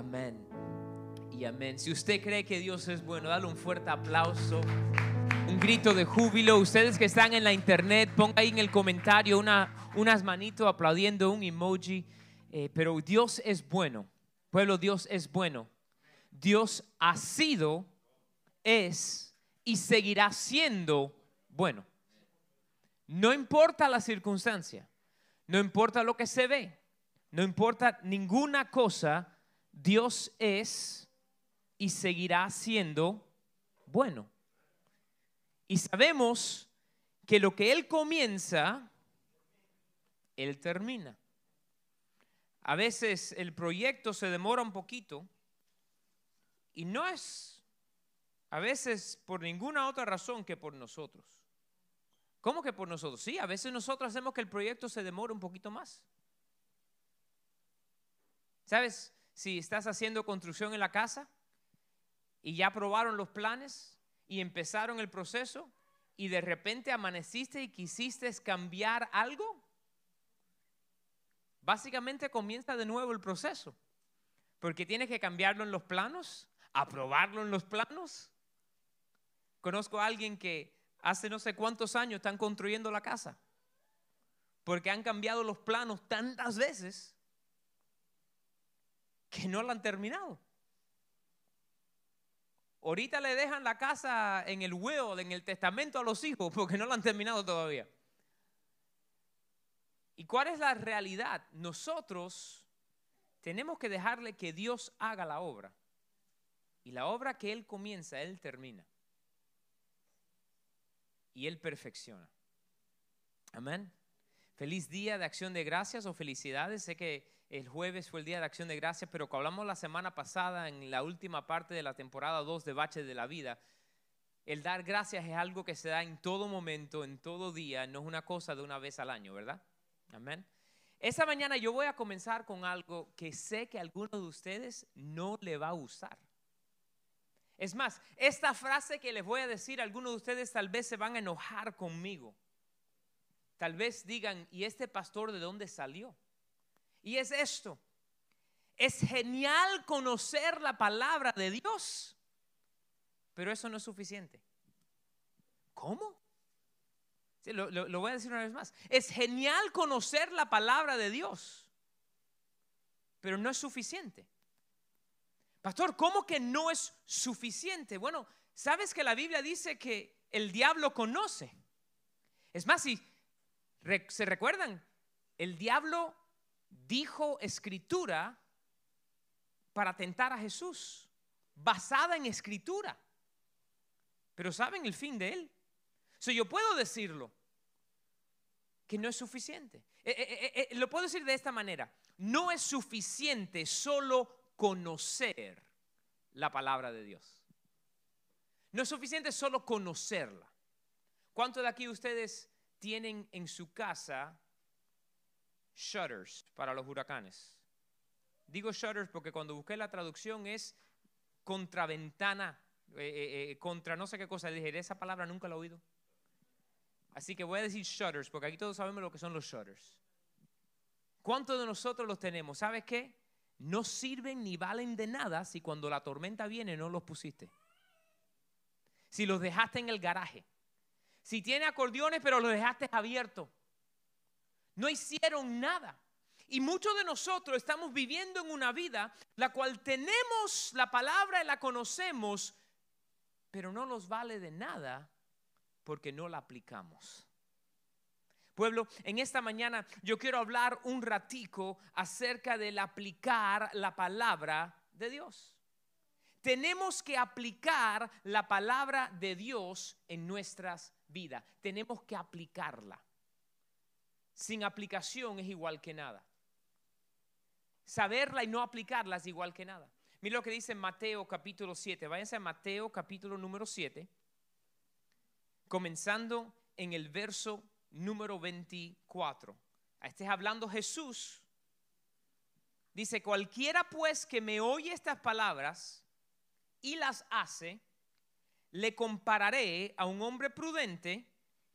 Amén. Y amén. Si usted cree que Dios es bueno, dale un fuerte aplauso, un grito de júbilo. Ustedes que están en la internet, ponga ahí en el comentario una, unas manitos aplaudiendo, un emoji. Eh, pero Dios es bueno. Pueblo, Dios es bueno. Dios ha sido, es y seguirá siendo bueno. No importa la circunstancia, no importa lo que se ve, no importa ninguna cosa, Dios es y seguirá siendo bueno. Y sabemos que lo que Él comienza, Él termina. A veces el proyecto se demora un poquito y no es a veces por ninguna otra razón que por nosotros. ¿Cómo que por nosotros? Sí, a veces nosotros hacemos que el proyecto se demore un poquito más. ¿Sabes? Si estás haciendo construcción en la casa y ya aprobaron los planes y empezaron el proceso y de repente amaneciste y quisiste cambiar algo, básicamente comienza de nuevo el proceso. Porque tienes que cambiarlo en los planos, aprobarlo en los planos. Conozco a alguien que hace no sé cuántos años están construyendo la casa. Porque han cambiado los planos tantas veces que no la han terminado. Ahorita le dejan la casa en el huevo, en el testamento a los hijos, porque no la han terminado todavía. ¿Y cuál es la realidad? Nosotros tenemos que dejarle que Dios haga la obra. Y la obra que Él comienza, Él termina. Y Él perfecciona. Amén. Feliz día de acción de gracias o felicidades. Sé que el jueves fue el día de acción de gracias, pero como hablamos la semana pasada en la última parte de la temporada 2 de Baches de la Vida, el dar gracias es algo que se da en todo momento, en todo día, no es una cosa de una vez al año, ¿verdad? Amén. Esa mañana yo voy a comenzar con algo que sé que alguno de ustedes no le va a usar. Es más, esta frase que les voy a decir, algunos de ustedes tal vez se van a enojar conmigo. Tal vez digan, ¿y este pastor de dónde salió? Y es esto. Es genial conocer la palabra de Dios, pero eso no es suficiente. ¿Cómo? lo, lo voy a decir una vez más. Es genial conocer la palabra de Dios, pero no es suficiente. Pastor, ¿cómo que no es suficiente? Bueno, ¿sabes que la Biblia dice que el diablo conoce? Es más, si se recuerdan, el diablo dijo escritura para tentar a Jesús, basada en escritura. Pero ¿saben el fin de él? So, yo puedo decirlo, que no es suficiente. Eh, eh, eh, lo puedo decir de esta manera, no es suficiente solo conocer la palabra de Dios. No es suficiente solo conocerla. ¿Cuántos de aquí ustedes tienen en su casa shutters para los huracanes. Digo shutters porque cuando busqué la traducción es contraventana, eh, eh, eh, contra no sé qué cosa. Dije, esa palabra nunca la he oído. Así que voy a decir shutters porque aquí todos sabemos lo que son los shutters. ¿Cuántos de nosotros los tenemos? ¿Sabes qué? No sirven ni valen de nada si cuando la tormenta viene no los pusiste. Si los dejaste en el garaje. Si tiene acordeones pero los dejaste abiertos no hicieron nada. Y muchos de nosotros estamos viviendo en una vida la cual tenemos la palabra y la conocemos, pero no nos vale de nada porque no la aplicamos. Pueblo, en esta mañana yo quiero hablar un ratico acerca del aplicar la palabra de Dios. Tenemos que aplicar la palabra de Dios en nuestras vidas. Tenemos que aplicarla sin aplicación es igual que nada. Saberla y no aplicarla es igual que nada. Mira lo que dice Mateo capítulo 7. Váyanse a Mateo capítulo número 7, comenzando en el verso número 24. Este es hablando Jesús. Dice, cualquiera pues que me oye estas palabras y las hace, le compararé a un hombre prudente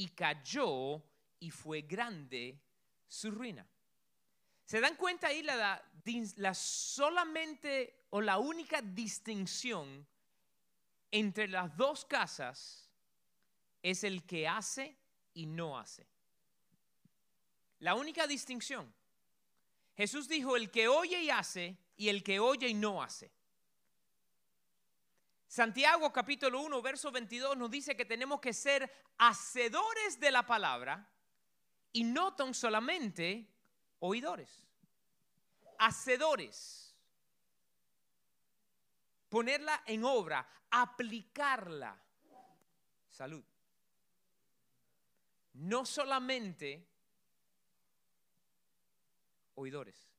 y cayó y fue grande su ruina. ¿Se dan cuenta ahí la, la solamente o la única distinción entre las dos casas es el que hace y no hace? La única distinción. Jesús dijo, el que oye y hace y el que oye y no hace. Santiago capítulo 1, verso 22 nos dice que tenemos que ser hacedores de la palabra y no tan solamente oidores. Hacedores. Ponerla en obra, aplicarla. Salud. No solamente oidores.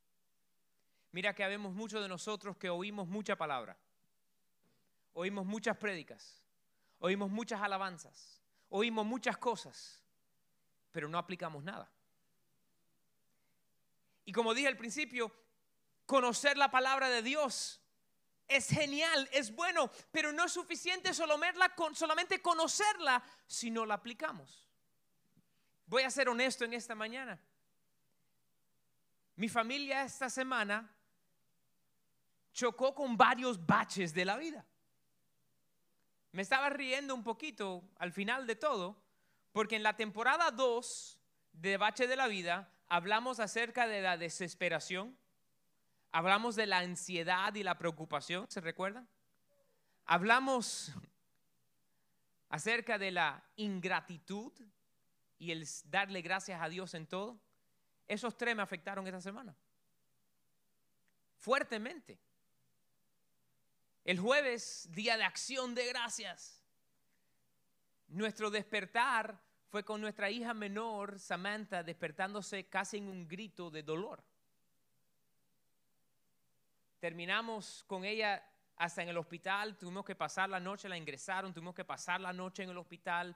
Mira que habemos muchos de nosotros que oímos mucha palabra oímos muchas prédicas, oímos muchas alabanzas, oímos muchas cosas, pero no aplicamos nada. Y como dije al principio, conocer la palabra de Dios es genial, es bueno, pero no es suficiente solamente conocerla si no la aplicamos. Voy a ser honesto en esta mañana. Mi familia esta semana chocó con varios baches de la vida. Me estaba riendo un poquito al final de todo, porque en la temporada 2 de Bache de la Vida hablamos acerca de la desesperación, hablamos de la ansiedad y la preocupación, ¿se recuerdan? Hablamos acerca de la ingratitud y el darle gracias a Dios en todo. Esos tres me afectaron esta semana. Fuertemente. El jueves, día de acción de gracias. Nuestro despertar fue con nuestra hija menor, Samantha, despertándose casi en un grito de dolor. Terminamos con ella hasta en el hospital, tuvimos que pasar la noche, la ingresaron, tuvimos que pasar la noche en el hospital.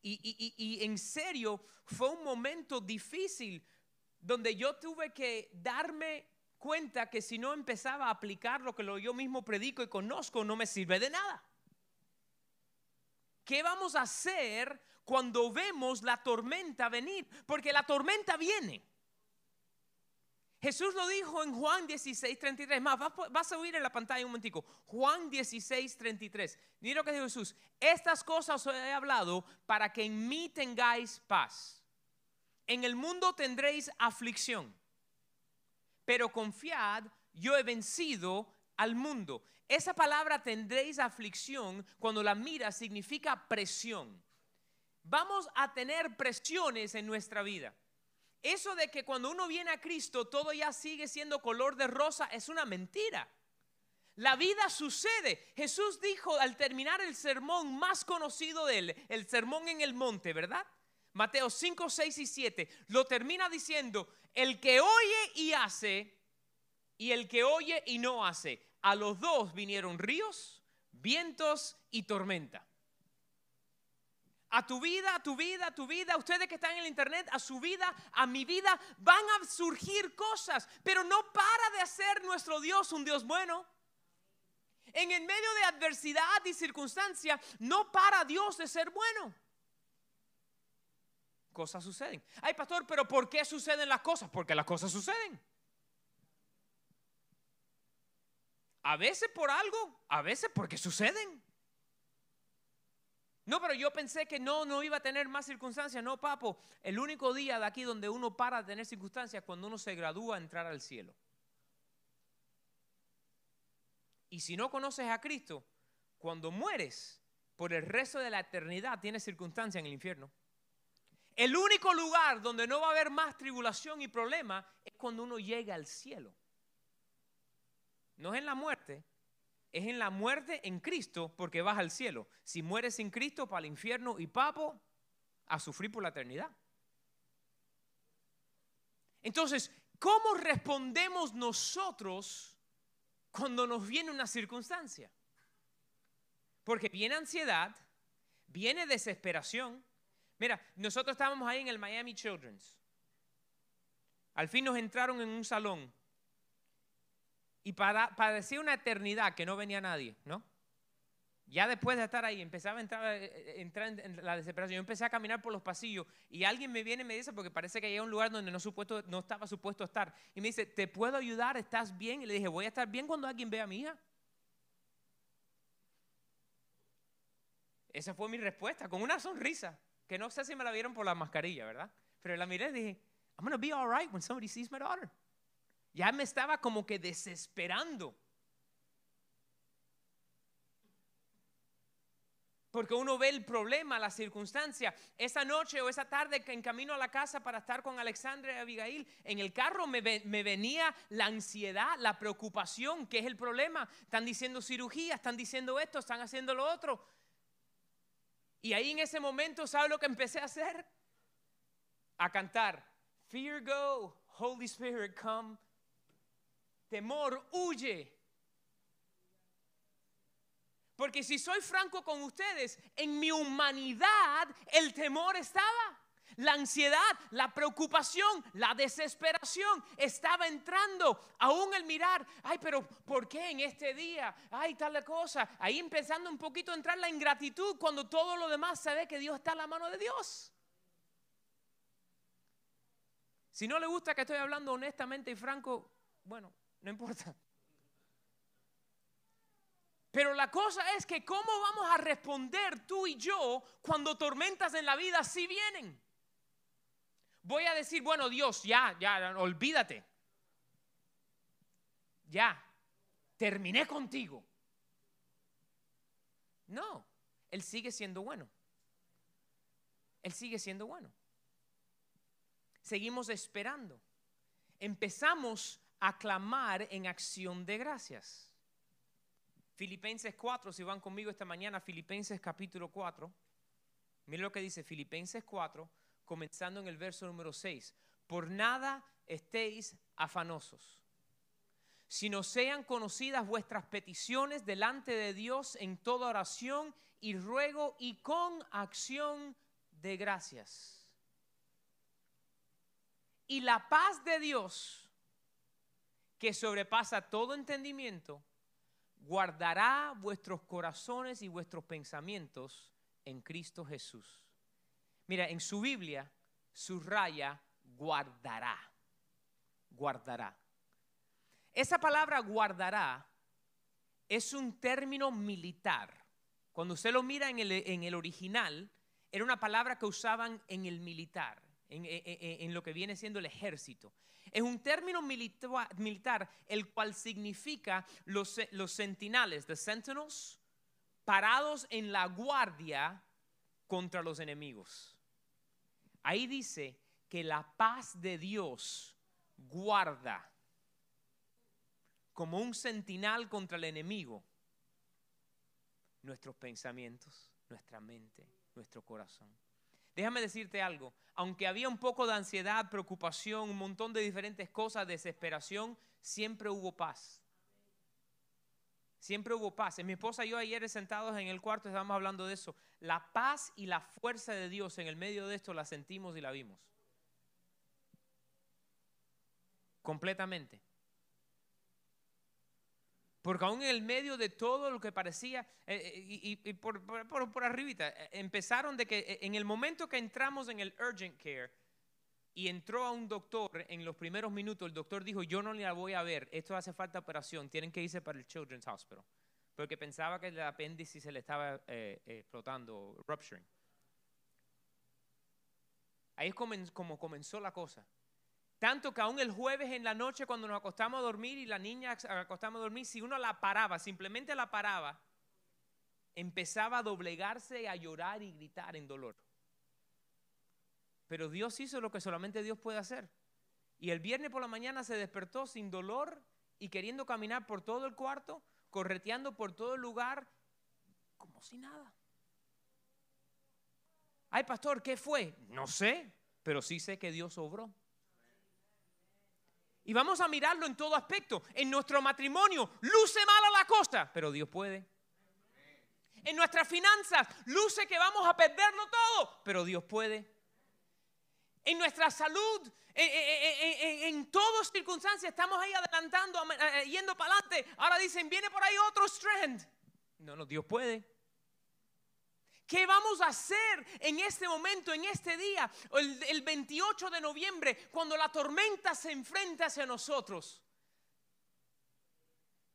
Y, y en serio, fue un momento difícil donde yo tuve que darme cuenta que si no empezaba a aplicar lo que yo mismo predico y conozco, no me sirve de nada. ¿Qué vamos a hacer cuando vemos la tormenta venir? Porque la tormenta viene. Jesús lo dijo en Juan 16, 33. Más, vas, a oír en la pantalla un momentico. Juan 16, 33. Mira lo que dijo Jesús. Estas cosas os he hablado para que en mí tengáis paz. En el mundo tendréis aflicción pero confiad, yo he vencido al mundo. Esa palabra tendréis aflicción cuando la mira significa presión. Vamos a tener presiones en nuestra vida. Eso de que cuando uno viene a Cristo todo ya sigue siendo color de rosa es una mentira. La vida sucede. Jesús dijo al terminar el sermón más conocido de él, el sermón en el monte, ¿verdad? Mateo 5, 6 y 7, lo termina diciendo, el que oye y hace, y el que oye y no hace, a los dos vinieron ríos, vientos y tormenta. A tu vida, a tu vida, a tu vida, ustedes que están en el internet, a su vida, a mi vida, van a surgir cosas, pero no para de hacer nuestro Dios un Dios bueno. En el medio de adversidad y circunstancia, no para Dios de ser bueno cosas suceden. Ay, pastor, pero ¿por qué suceden las cosas? Porque las cosas suceden. A veces por algo, a veces porque suceden. No, pero yo pensé que no, no iba a tener más circunstancias. No, papo, el único día de aquí donde uno para de tener circunstancias es cuando uno se gradúa a entrar al cielo. Y si no conoces a Cristo, cuando mueres, por el resto de la eternidad tienes circunstancias en el infierno. El único lugar donde no va a haber más tribulación y problema es cuando uno llega al cielo. No es en la muerte, es en la muerte en Cristo porque vas al cielo. Si mueres sin Cristo, para el infierno y papo, a sufrir por la eternidad. Entonces, ¿cómo respondemos nosotros cuando nos viene una circunstancia? Porque viene ansiedad, viene desesperación. Mira, nosotros estábamos ahí en el Miami Children's. Al fin nos entraron en un salón. Y para, parecía una eternidad que no venía nadie, ¿no? Ya después de estar ahí, empezaba a entrar, eh, eh, en la desesperación. Yo empecé a caminar por los pasillos y alguien me viene y me dice, porque parece que hay un lugar donde no, no estaba supuesto estar. Y me dice, ¿te puedo ayudar? ¿Estás bien? Y le dije, voy a estar bien cuando alguien vea a mi hija. Esa fue mi respuesta, con una sonrisa, que no sé si me la vieron por la mascarilla, ¿verdad? Pero la miré y dije, I'm to be all right when somebody sees my daughter. Ya me estaba como que desesperando. Porque uno ve el problema, la circunstancia. Esa noche o esa tarde en camino a la casa para estar con Alexandra y Abigail, en el carro me, me, venía la ansiedad, la preocupación, ¿qué es el problema? Están diciendo cirugía, están diciendo esto, están haciendo lo otro. Y ahí en ese momento, ¿sabe lo que empecé a hacer? A cantar. Fear go, Holy Spirit come. Temor huye. Porque si soy franco con ustedes, en mi humanidad el temor estaba. La ansiedad, la preocupación, la desesperación estaba entrando. Aún el mirar, ay, pero ¿por qué en este día? Ay, tal cosa. Ahí empezando un poquito a entrar la ingratitud cuando todo lo demás se ve que Dios está en la mano de Dios. Si no le gusta que estoy hablando honestamente y franco, bueno, no importa. Pero la cosa es que cómo vamos a responder tú y yo cuando tormentas en la vida sí vienen. Voy a decir, bueno, Dios, ya, ya, olvídate. Ya, terminé contigo. No, Él sigue siendo bueno. Él sigue siendo bueno. Seguimos esperando. Empezamos a clamar en acción de gracias. Filipenses 4, si van conmigo esta mañana, Filipenses capítulo 4. Miren lo que dice Filipenses 4, comenzando en el verso número 6. Por nada estéis afanosos, sino sean conocidas vuestras peticiones delante de Dios en toda oración y ruego y con acción de gracias. Y la paz de Dios, que sobrepasa todo entendimiento, guardará vuestros corazones y vuestros pensamientos en Cristo Jesús. Mira, en su Biblia subraya guardará, guardará. Esa palabra guardará es un término militar. Cuando usted lo mira en el, en el original, era una palabra que usaban en el militar, en, en lo que viene siendo el ejército. Es un término militar, el cual significa los, los sentinales, the sentinels, parados en la guardia contra los enemigos. Ahí dice que la paz de Dios guarda como un sentinal contra el enemigo nuestros pensamientos, nuestra mente, nuestro corazón. Déjame decirte algo, aunque había un poco de ansiedad, preocupación, un montón de diferentes cosas, desesperación, siempre hubo paz. Siempre hubo paz. Mi esposa y yo ayer sentados en el cuarto estábamos hablando de eso. La paz y la fuerza de Dios en el medio de esto la sentimos y la vimos. Completamente. Porque aún en el medio de todo lo que parecía, eh, eh, y, por, por, arribita, eh, empezaron de que en el momento que entramos en el urgent care y entró a un doctor en los primeros minutos, el doctor dijo, yo no la voy a ver, esto hace falta operación, tienen que irse para el Children's Hospital. Porque pensaba que el apéndice se le estaba explotando, rupturing. Ahí es como comenzó la cosa. Tanto que aún el jueves en la noche cuando nos acostamos a dormir y la niña acostamos a dormir, si uno la paraba, simplemente la paraba, empezaba a doblegarse, a llorar y gritar en dolor. Pero Dios hizo lo que solamente Dios puede hacer. Y el viernes por la mañana se despertó sin dolor y queriendo caminar por todo el cuarto, correteando por todo lugar, como si nada. Ay, pastor, ¿qué fue? No sé, pero sí sé que Dios obró. Y vamos a mirarlo en todo aspecto. En nuestro matrimonio luce mala la cosa, pero Dios puede. En nuestras finanzas luce que vamos a perderlo todo, pero Dios puede. En nuestra salud, en, todas circunstancias, estamos ahí adelantando, eh, yendo para adelante. Ahora dicen, viene por ahí otro strand. No, no, Dios puede. ¿Qué vamos a hacer en este momento, en este día, el 28 de noviembre, cuando la tormenta se enfrenta hacia nosotros?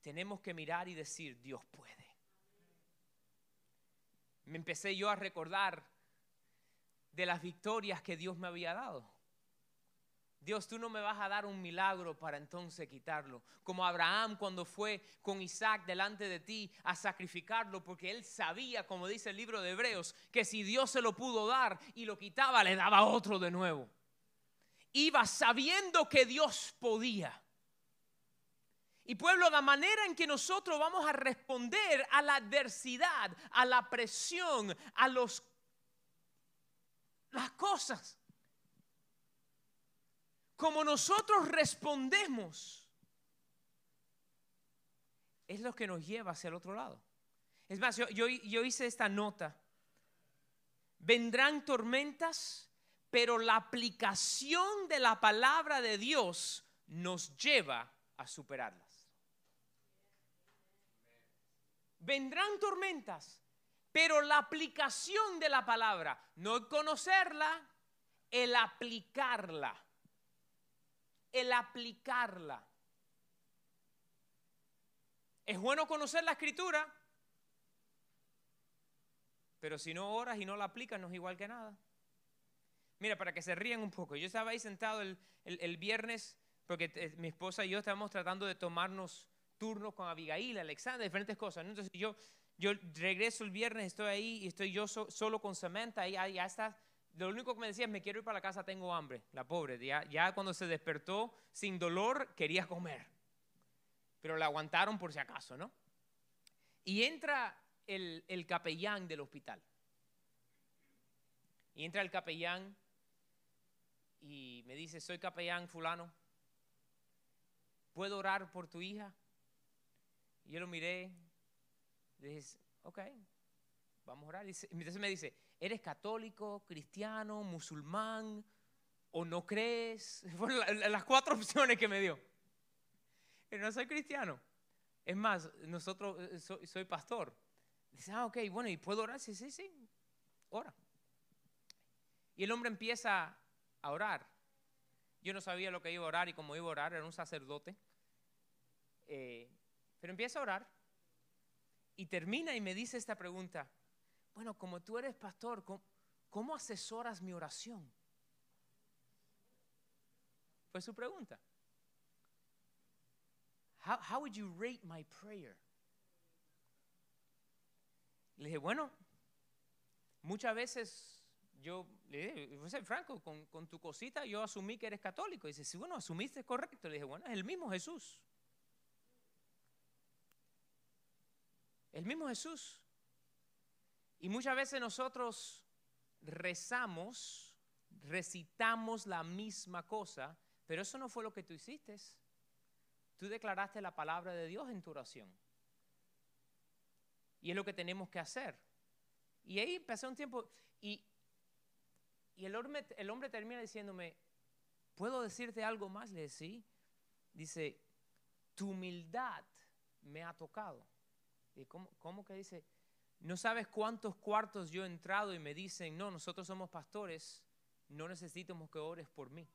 Tenemos que mirar y decir, Dios puede. Me empecé yo a recordar de las victorias que Dios me había dado. Dios, tú no me vas a dar un milagro para entonces quitarlo. Como Abraham cuando fue con Isaac delante de ti a sacrificarlo, porque él sabía, como dice el libro de Hebreos, que si Dios se lo pudo dar y lo quitaba, le daba otro de nuevo. Iba sabiendo que Dios podía. Y pueblo, la manera en que nosotros vamos a responder a la adversidad, a la presión, a los, las cosas como nosotros respondemos, es lo que nos lleva hacia el otro lado. Es más, yo, hice esta nota. Vendrán tormentas, pero la aplicación de la palabra de Dios nos lleva a superarlas. Vendrán tormentas, pero la aplicación de la palabra, no conocerla, el aplicarla el aplicarla. Es bueno conocer la escritura, pero si no oras y no la aplicas no es igual que nada. Mira, para que se rían un poco, yo estaba ahí sentado el, viernes porque eh, mi esposa y yo estábamos tratando de tomarnos turnos con Abigail, Alexandra, diferentes cosas. Entonces yo, yo regreso el viernes, estoy ahí y estoy yo solo con Samantha, y ya está lo único que me decía es, me quiero ir para la casa, tengo hambre. La pobre, ya, cuando se despertó sin dolor, quería comer. Pero la aguantaron por si acaso, ¿no? Y entra el capellán del hospital. Y entra el capellán y me dice, soy capellán fulano, ¿puedo orar por tu hija? Y yo lo miré, le dije, ok, vamos a orar. Y entonces me dice, ¿Eres católico, cristiano, musulmán o no crees? Fueron las cuatro opciones que me dio. No soy cristiano. Es más, nosotros, eh, soy, pastor. Dice, ah, ok, bueno, ¿y puedo orar? Sí, sí, sí, ora. Y el hombre empieza a orar. Yo no sabía lo que iba a orar y como iba a orar era un sacerdote. Eh, pero empieza a orar y termina y me dice esta pregunta bueno, como tú eres pastor, ¿cómo, asesoras mi oración? Fue su pregunta. How, would you rate my prayer? Le dije, bueno, muchas veces yo le dije, Franco, con, tu cosita yo asumí que eres católico. Y dice, sí, bueno, asumiste correcto. Le dije, bueno, es el mismo Jesús. El mismo Jesús. Y muchas veces nosotros rezamos, recitamos la misma cosa, pero eso no fue lo que tú hiciste. Tú declaraste la palabra de Dios en tu oración. Y es lo que tenemos que hacer. Y ahí pasó un tiempo y, y el, hombre, el hombre termina diciéndome, ¿puedo decirte algo más? Le decía, dice, tu humildad me ha tocado. ¿Y cómo, cómo que dice? No sabes cuántos cuartos yo he entrado y me dicen, no, nosotros somos pastores, no necesitamos que ores por mí.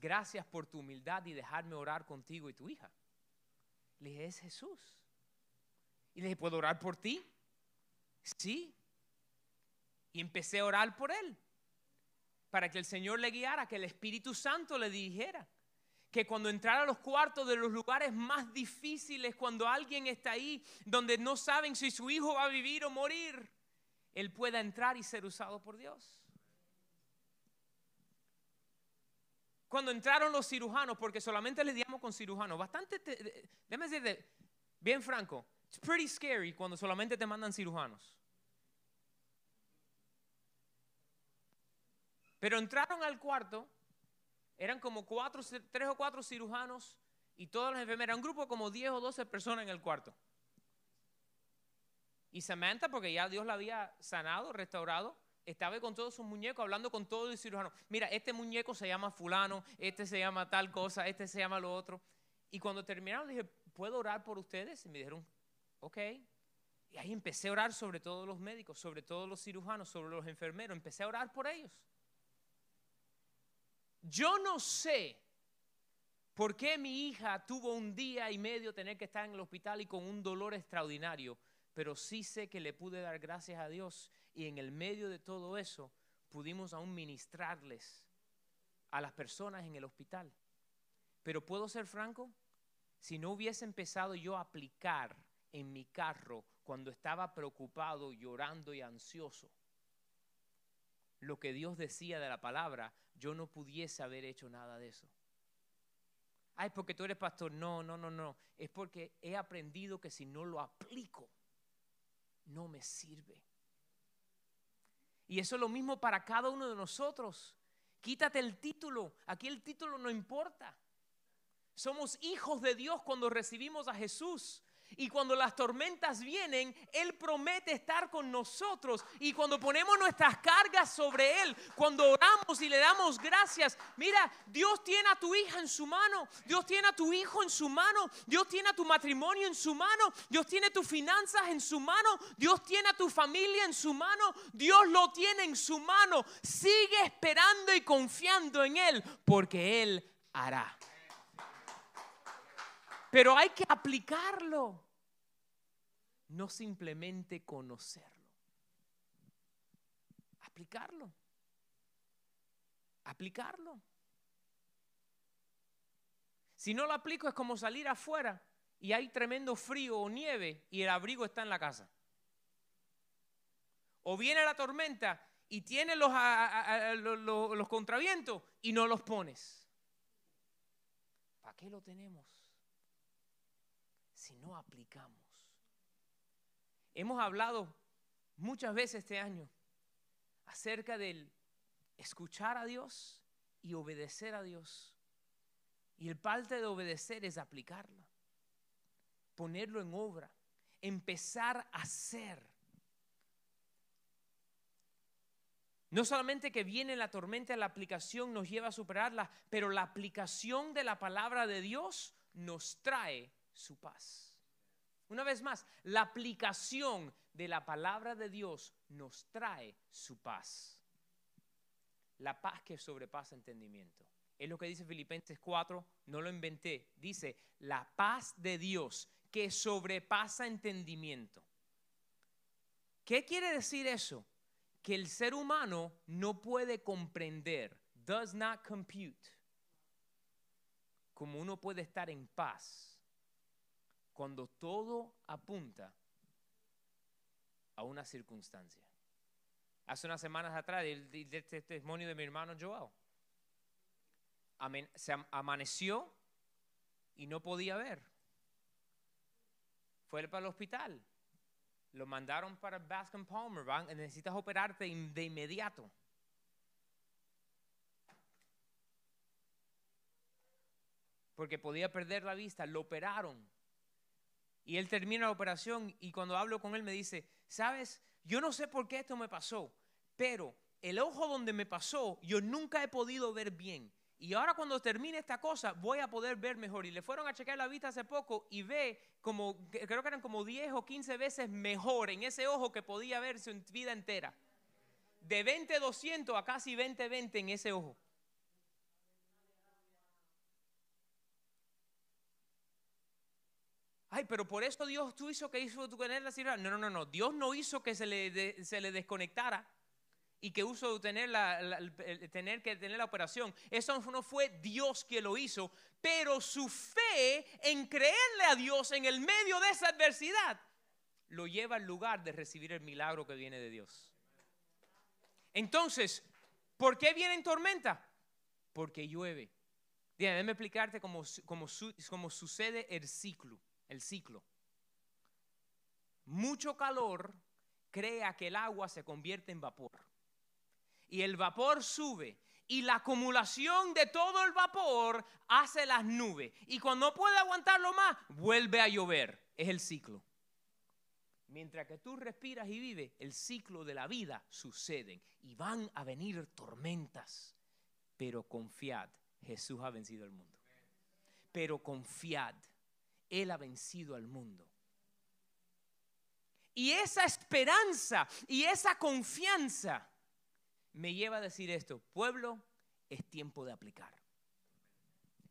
Gracias por tu humildad y dejarme orar contigo y tu hija. Le dije, es Jesús. Y le dije, ¿puedo orar por ti? Sí. Y empecé a orar por él. Para que el Señor le guiara, que el Espíritu Santo le dirigiera que cuando entrara a los cuartos de los lugares más difíciles, cuando alguien está ahí donde no saben si su hijo va a vivir o morir, él pueda entrar y ser usado por Dios. Cuando entraron los cirujanos, porque solamente les digamos con cirujanos, bastante, déjame decirte, bien franco, it's pretty scary cuando solamente te mandan cirujanos. Pero entraron al cuarto, eran como tres o cuatro cirujanos y todas las enfermeras, un grupo como 10 o 12 personas en el cuarto. Y Samantha, porque ya Dios la había sanado, restaurado, estaba con todos sus muñecos, hablando con todos los cirujanos. Mira, este muñeco se llama fulano, este se llama tal cosa, este se llama lo otro. Y cuando terminaron dije, ¿puedo orar por ustedes? Y me dijeron, ok. Y ahí empecé a orar sobre todos los médicos, sobre todos los cirujanos, sobre los enfermeros. Empecé a orar por ellos. Yo no sé por qué mi hija tuvo un día y medio tener que estar en el hospital y con un dolor extraordinario pero sí sé que le pude dar gracias a Dios y en el medio de todo eso pudimos aún ministrarles a las personas en el hospital. Pero puedo ser franco, si no hubiese empezado yo a aplicar en mi carro cuando estaba preocupado, llorando y ansioso, lo que Dios decía de la palabra, yo no pudiese haber hecho nada de eso. Ay, porque tú eres pastor. No, no, no, no. Es porque he aprendido que si no lo aplico, no me sirve. Y eso es lo mismo para cada uno de nosotros. Quítate el título. Aquí el título no importa. Somos hijos de Dios cuando recibimos a Jesús. Y cuando las tormentas vienen, Él promete estar con nosotros. Y cuando ponemos nuestras cargas sobre Él, cuando oramos y le damos gracias, mira, Dios tiene a tu hija en su mano, Dios tiene a tu hijo en su mano, Dios tiene a tu matrimonio en su mano, Dios tiene tus finanzas en su mano, Dios tiene a tu familia en su mano, Dios lo tiene en su mano. Sigue esperando y confiando en Él, porque Él hará. Pero hay que aplicarlo, no simplemente conocerlo. Aplicarlo. Aplicarlo. Si no lo aplico es como salir afuera y hay tremendo frío o nieve y el abrigo está en la casa. O viene la tormenta y tiene los, los, los contravientos y no los pones. ¿Para qué lo tenemos? si no aplicamos. Hemos hablado muchas veces este año acerca del escuchar a Dios y obedecer a Dios. Y el parte de obedecer es aplicarlo, ponerlo en obra, empezar a hacer. No solamente que viene la tormenta, la aplicación nos lleva a superarla, pero la aplicación de la palabra de Dios nos trae su paz. Una vez más, la aplicación de la palabra de Dios nos trae su paz. La paz que sobrepasa entendimiento. Es lo que dice Filipenses 4, no lo inventé. Dice, la paz de Dios que sobrepasa entendimiento. ¿Qué quiere decir eso? Que el ser humano no puede comprender, does not compute, como uno puede estar en paz cuando todo apunta a una circunstancia. Hace unas semanas atrás, el, testimonio de mi hermano Joao. se amaneció y no podía ver. Fue para el hospital. Lo mandaron para Bascom Palmer. necesitas operarte de inmediato. Porque podía perder la vista. Lo operaron. Y él termina la operación y cuando hablo con él me dice, sabes, yo no sé por qué esto me pasó, pero el ojo donde me pasó yo nunca he podido ver bien. Y ahora cuando termine esta cosa voy a poder ver mejor. Y le fueron a checar la vista hace poco y ve como, creo que eran como 10 o 15 veces mejor en ese ojo que podía ver su vida entera. De 20-200 a casi 20-20 en ese ojo. Ay, pero por eso Dios tú hizo que hizo tener la cirugía. No, no, no, no. Dios no hizo que se le, se le desconectara y que uso tener, la, tener que tener la operación. Eso no fue Dios que lo hizo, pero su fe en creerle a Dios en el medio de esa adversidad lo lleva al lugar de recibir el milagro que viene de Dios. Entonces, ¿por qué viene en tormenta? Porque llueve. Déjame explicarte cómo, cómo sucede el ciclo el ciclo. Mucho calor crea que el agua se convierte en vapor. y el vapor sube y la acumulación de todo el vapor hace las nubes. Y cuando no puede aguantarlo más, vuelve a llover. Es el ciclo. Mientras que tú respiras y vives, el ciclo de la vida sucede y van a venir tormentas. Pero confiad, Jesús ha vencido al mundo. Pero confiad, Él ha vencido al mundo. Y esa esperanza y esa confianza me lleva a decir esto, pueblo, es tiempo de aplicar.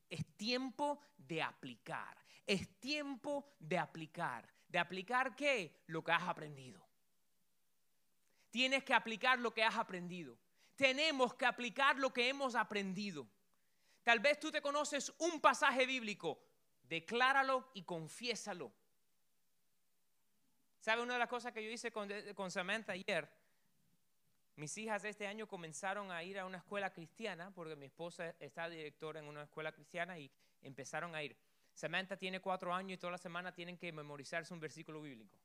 Es tiempo de aplicar. Es tiempo de aplicar. ¿De aplicar qué? Lo que has aprendido. Tienes que aplicar lo que has aprendido. Tenemos que aplicar lo que hemos aprendido. Tal vez tú te conoces un pasaje bíblico. Decláralo y confiésalo. ¿Sabe una de las cosas que yo hice con, Samantha ayer? Mis hijas este año comenzaron a ir a una escuela cristiana, porque mi esposa está directora en una escuela cristiana y empezaron a ir. Samantha tiene cuatro años y toda la semana tienen que memorizarse un versículo bíblico.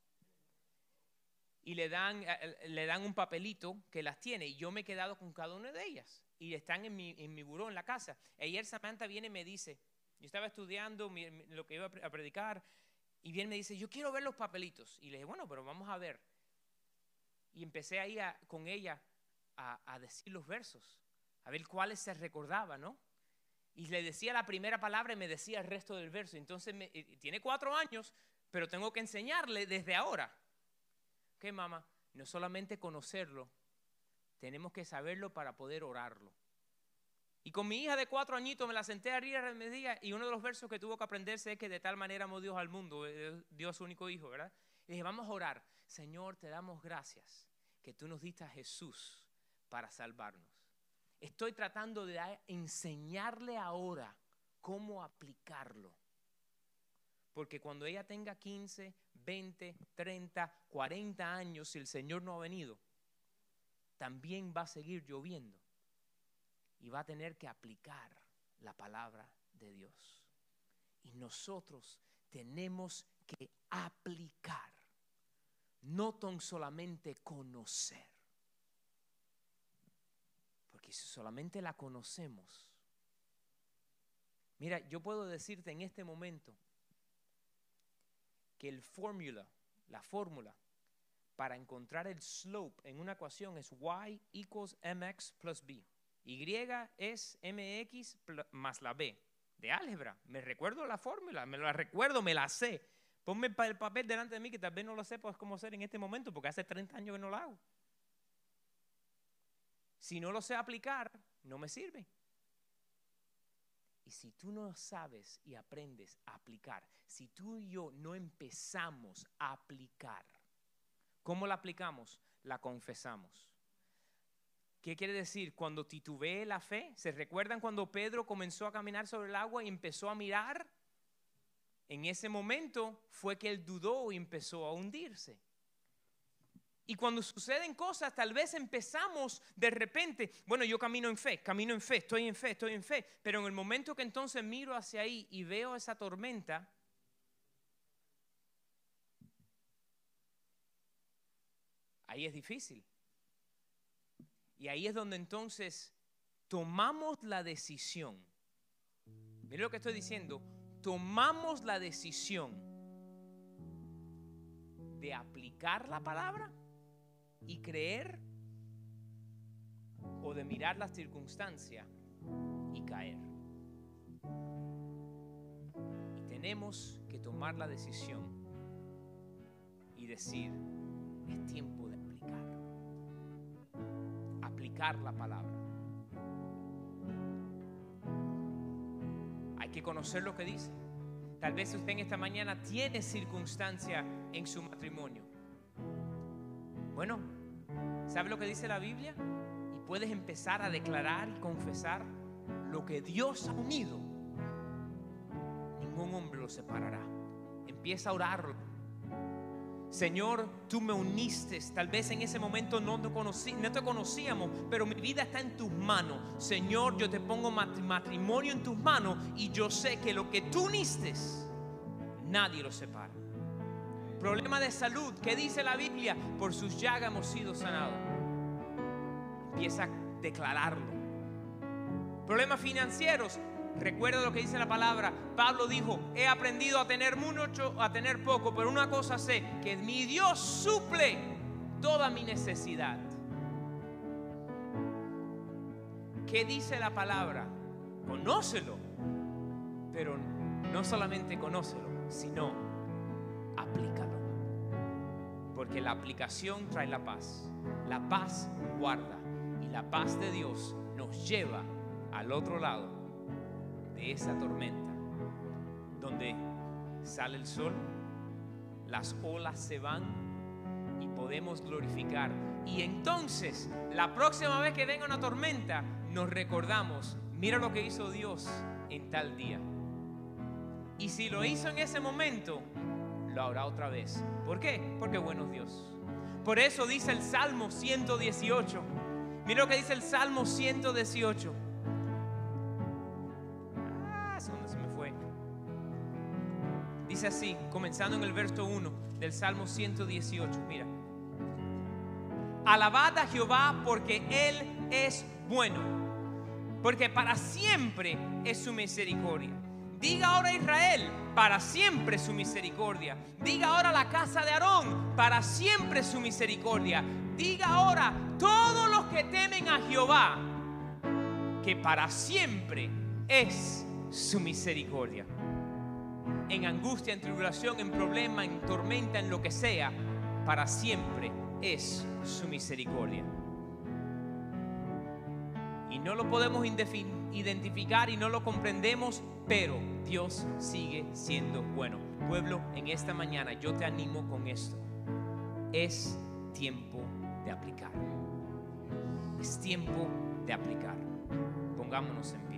Y le dan, eh, le dan un papelito que las tiene y yo me he quedado con cada una de ellas. Y están en mi, en mi buró en la casa. Ayer Samantha viene y me dice, yo estaba estudiando lo que iba a predicar y viene y me dice, yo quiero ver los papelitos. Y le dije, bueno, pero vamos a ver. Y empecé ahí con ella a, decir los versos, a ver cuáles se recordaba, ¿no? Y le decía la primera palabra y me decía el resto del verso. Entonces eh, tiene cuatro años, pero tengo que enseñarle desde ahora. ¿Qué, mamá? No solamente conocerlo, tenemos que saberlo para poder orarlo. Y con mi hija de cuatro añitos me la senté arriba y me decía, y uno de los versos que tuvo que aprenderse es que de tal manera amó Dios al mundo, eh, Dios su único hijo, ¿verdad? Y dije, vamos a orar. Señor, te damos gracias que tú nos diste a Jesús para salvarnos. Estoy tratando de enseñarle ahora cómo aplicarlo. Porque cuando ella tenga 15, 20, 30, 40 años, si el Señor no ha venido, también va a seguir lloviendo. Y va a tener que aplicar la palabra de Dios. Y nosotros tenemos que aplicar no tan solamente conocer. Porque si solamente la conocemos, mira, yo puedo decirte en este momento que el fórmula, la fórmula para encontrar el slope en una ecuación es y equals mx plus b. Y es mx más la b. De álgebra. Me recuerdo la fórmula, me la recuerdo, me la sé. Ponme el papel delante de mí que tal vez no lo sepas cómo hacer en este momento, porque hace 30 años que no lo hago. Si no lo sé aplicar, no me sirve. Y si tú no sabes y aprendes a aplicar, si tú y yo no empezamos a aplicar, ¿cómo la aplicamos? La confesamos. ¿Qué quiere decir? Cuando titubee la fe, ¿se recuerdan cuando Pedro comenzó a caminar sobre el agua y empezó a mirar? En ese momento fue que él dudó y empezó a hundirse. Y cuando suceden cosas, tal vez empezamos de repente, bueno, yo camino en fe, camino en fe, estoy en fe, estoy en fe, pero en el momento que entonces miro hacia ahí y veo esa tormenta, ahí es difícil. Y ahí es donde entonces tomamos la decisión. Mira lo que estoy diciendo, tomamos la decisión de aplicar la palabra y creer o de mirar la circunstancia y caer. Y tenemos que tomar la decisión y decir, es tiempo. La palabra. que conocer lo que dice. Tal vez usted en esta mañana tiene circunstancia en su matrimonio. Bueno, ¿sabe lo que dice la Biblia? Y puedes empezar a declarar y confesar lo que Dios ha unido. Ningún hombre lo separará. Empieza a orarlo Señor, tú me uniste. Tal vez en ese momento no te, conocí, no te conocíamos, pero mi vida está en tus manos. Señor, yo te pongo matrimonio en tus manos y yo sé que lo que tú uniste, nadie lo separa. Problema de salud, ¿qué dice la Biblia? Por sus llagas hemos sido sanados. Empieza a declararlo. Problemas financieros, recuerda lo que dice la palabra. Pablo dijo, he aprendido a tener mucho, a tener poco, pero una cosa sé, que mi Dios suple toda mi necesidad. ¿Qué dice la palabra? Conócelo, pero no solamente conócelo, sino aplícalo. Porque la aplicación trae la paz. La paz guarda. Y la paz de Dios nos lleva al otro lado de esa tormenta. Donde sale el sol, las olas se van y podemos glorificar. Y entonces, la próxima vez que venga una tormenta, nos recordamos, mira lo que hizo Dios en tal día. Y si lo hizo en ese momento, lo hará otra vez. ¿Por qué? Porque bueno es Dios. Por eso dice el Salmo 118. Mira lo que dice el Salmo 118. Dice así, comenzando en el verso 1 del Salmo 118. Mira. Alabad a Jehová porque Él es bueno, porque para siempre es su misericordia. Diga ahora Israel, para siempre su misericordia. Diga ahora la casa de Aarón, para siempre su misericordia. Diga ahora todos los que temen a Jehová, que para siempre es su misericordia. En angustia, en tribulación, en problema, en tormenta, en lo que sea, para siempre es su misericordia. Y no lo podemos identificar y no lo comprendemos, pero Dios sigue siendo bueno. Pueblo, en esta mañana yo te animo con esto. Es tiempo de aplicar. Es tiempo de aplicar. Pongámonos en.